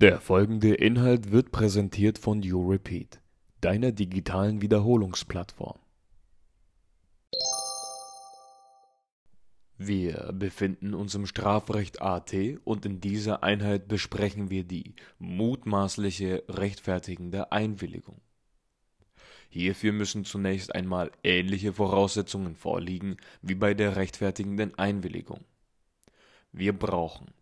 Der folgende Inhalt wird präsentiert von YouRepeat, deiner digitalen Wiederholungsplattform. Wir befinden uns im Strafrecht AT und in dieser Einheit besprechen wir die mutmaßliche rechtfertigende Einwilligung. Hierfür müssen zunächst einmal ähnliche Voraussetzungen vorliegen wie bei der rechtfertigenden Einwilligung. Wir brauchen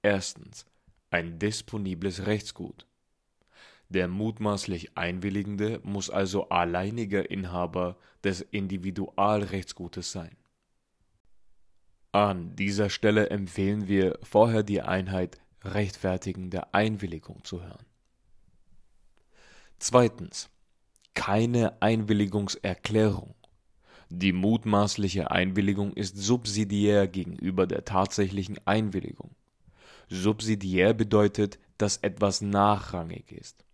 erstens ein disponibles Rechtsgut. Der mutmaßlich Einwilligende muss also alleiniger Inhaber des Individualrechtsgutes sein. An dieser Stelle empfehlen wir vorher die Einheit rechtfertigende Einwilligung zu hören. Zweitens. Keine Einwilligungserklärung. Die mutmaßliche Einwilligung ist subsidiär gegenüber der tatsächlichen Einwilligung. Subsidiär bedeutet, dass etwas nachrangig ist.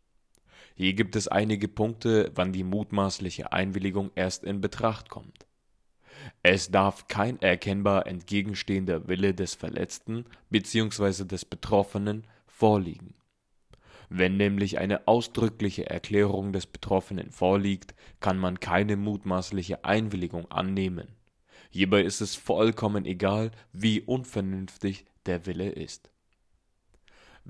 Hier gibt es einige Punkte, wann die mutmaßliche Einwilligung erst in Betracht kommt. Es darf kein erkennbar entgegenstehender Wille des Verletzten bzw. des Betroffenen vorliegen. Wenn nämlich eine ausdrückliche Erklärung des Betroffenen vorliegt, kann man keine mutmaßliche Einwilligung annehmen. Hierbei ist es vollkommen egal, wie unvernünftig der Wille ist.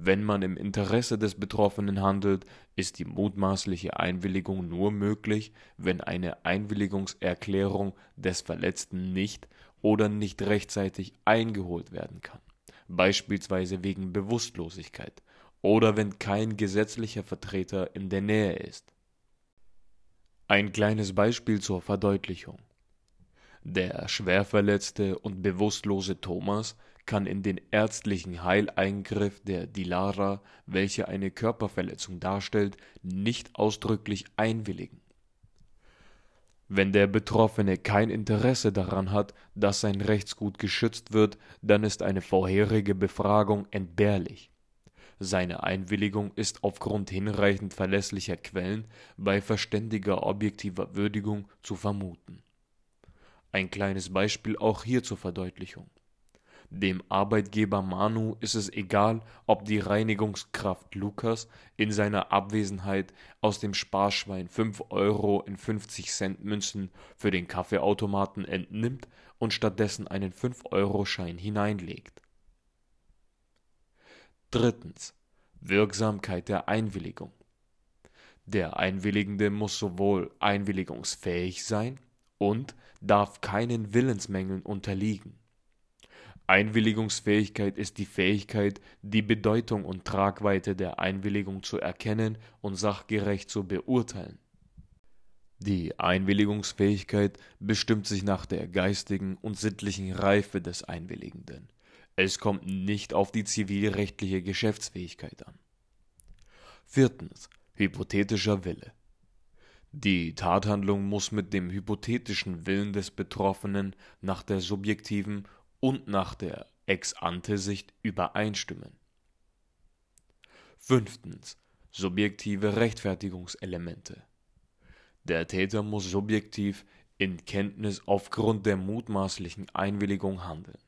Wenn man im Interesse des Betroffenen handelt, ist die mutmaßliche Einwilligung nur möglich, wenn eine Einwilligungserklärung des Verletzten nicht oder nicht rechtzeitig eingeholt werden kann, beispielsweise wegen Bewusstlosigkeit oder wenn kein gesetzlicher Vertreter in der Nähe ist. Ein kleines Beispiel zur Verdeutlichung. Der schwerverletzte und bewusstlose Thomas kann in den ärztlichen Heileingriff der Dilara, welche eine Körperverletzung darstellt, nicht ausdrücklich einwilligen. Wenn der Betroffene kein Interesse daran hat, dass sein Rechtsgut geschützt wird, dann ist eine vorherige Befragung entbehrlich. Seine Einwilligung ist aufgrund hinreichend verlässlicher Quellen bei verständiger objektiver Würdigung zu vermuten. Ein kleines Beispiel auch hier zur Verdeutlichung. Dem Arbeitgeber Manu ist es egal, ob die Reinigungskraft Lukas in seiner Abwesenheit aus dem Sparschwein 5 Euro in 50 Cent Münzen für den Kaffeeautomaten entnimmt und stattdessen einen 5-Euro-Schein hineinlegt. Drittens. Wirksamkeit der Einwilligung. Der Einwilligende muss sowohl einwilligungsfähig sein und darf keinen Willensmängeln unterliegen. Einwilligungsfähigkeit ist die Fähigkeit, die Bedeutung und Tragweite der Einwilligung zu erkennen und sachgerecht zu beurteilen. Die Einwilligungsfähigkeit bestimmt sich nach der geistigen und sittlichen Reife des Einwilligenden. Es kommt nicht auf die zivilrechtliche Geschäftsfähigkeit an. Viertens. Hypothetischer Wille. Die Tathandlung muss mit dem hypothetischen Willen des Betroffenen nach der subjektiven und nach der Ex-ante-Sicht übereinstimmen. Fünftens. Subjektive Rechtfertigungselemente. Der Täter muss subjektiv in Kenntnis aufgrund der mutmaßlichen Einwilligung handeln.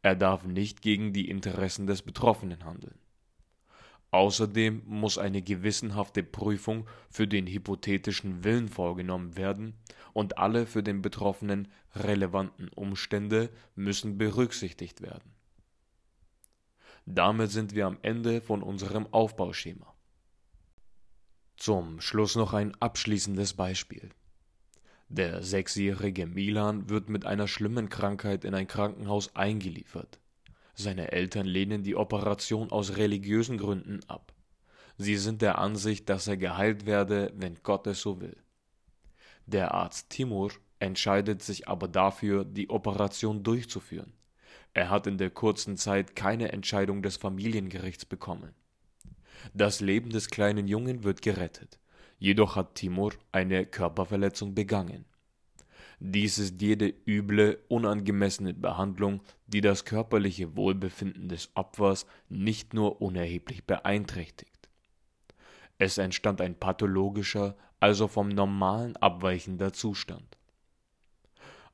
Er darf nicht gegen die Interessen des Betroffenen handeln. Außerdem muss eine gewissenhafte Prüfung für den hypothetischen Willen vorgenommen werden und alle für den Betroffenen relevanten Umstände müssen berücksichtigt werden. Damit sind wir am Ende von unserem Aufbauschema. Zum Schluss noch ein abschließendes Beispiel. Der sechsjährige Milan wird mit einer schlimmen Krankheit in ein Krankenhaus eingeliefert. Seine Eltern lehnen die Operation aus religiösen Gründen ab. Sie sind der Ansicht, dass er geheilt werde, wenn Gott es so will. Der Arzt Timur entscheidet sich aber dafür, die Operation durchzuführen. Er hat in der kurzen Zeit keine Entscheidung des Familiengerichts bekommen. Das Leben des kleinen Jungen wird gerettet. Jedoch hat Timur eine Körperverletzung begangen. Dies ist jede üble, unangemessene Behandlung, die das körperliche Wohlbefinden des Opfers nicht nur unerheblich beeinträchtigt. Es entstand ein pathologischer, also vom Normalen abweichender Zustand.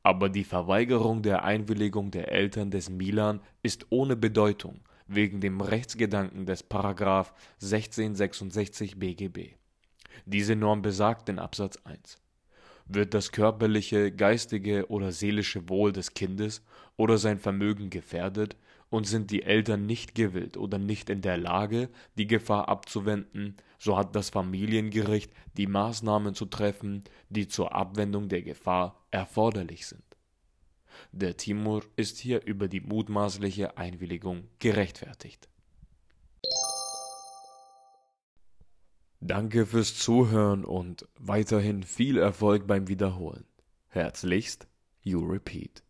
Aber die Verweigerung der Einwilligung der Eltern des Milan ist ohne Bedeutung, wegen dem Rechtsgedanken des Paragraph 1666 BGB. Diese Norm besagt in Absatz 1 wird das körperliche, geistige oder seelische Wohl des Kindes oder sein Vermögen gefährdet und sind die Eltern nicht gewillt oder nicht in der Lage, die Gefahr abzuwenden, so hat das Familiengericht die Maßnahmen zu treffen, die zur Abwendung der Gefahr erforderlich sind. Der Timur ist hier über die mutmaßliche Einwilligung gerechtfertigt. Danke fürs Zuhören und weiterhin viel Erfolg beim Wiederholen. Herzlichst, You Repeat.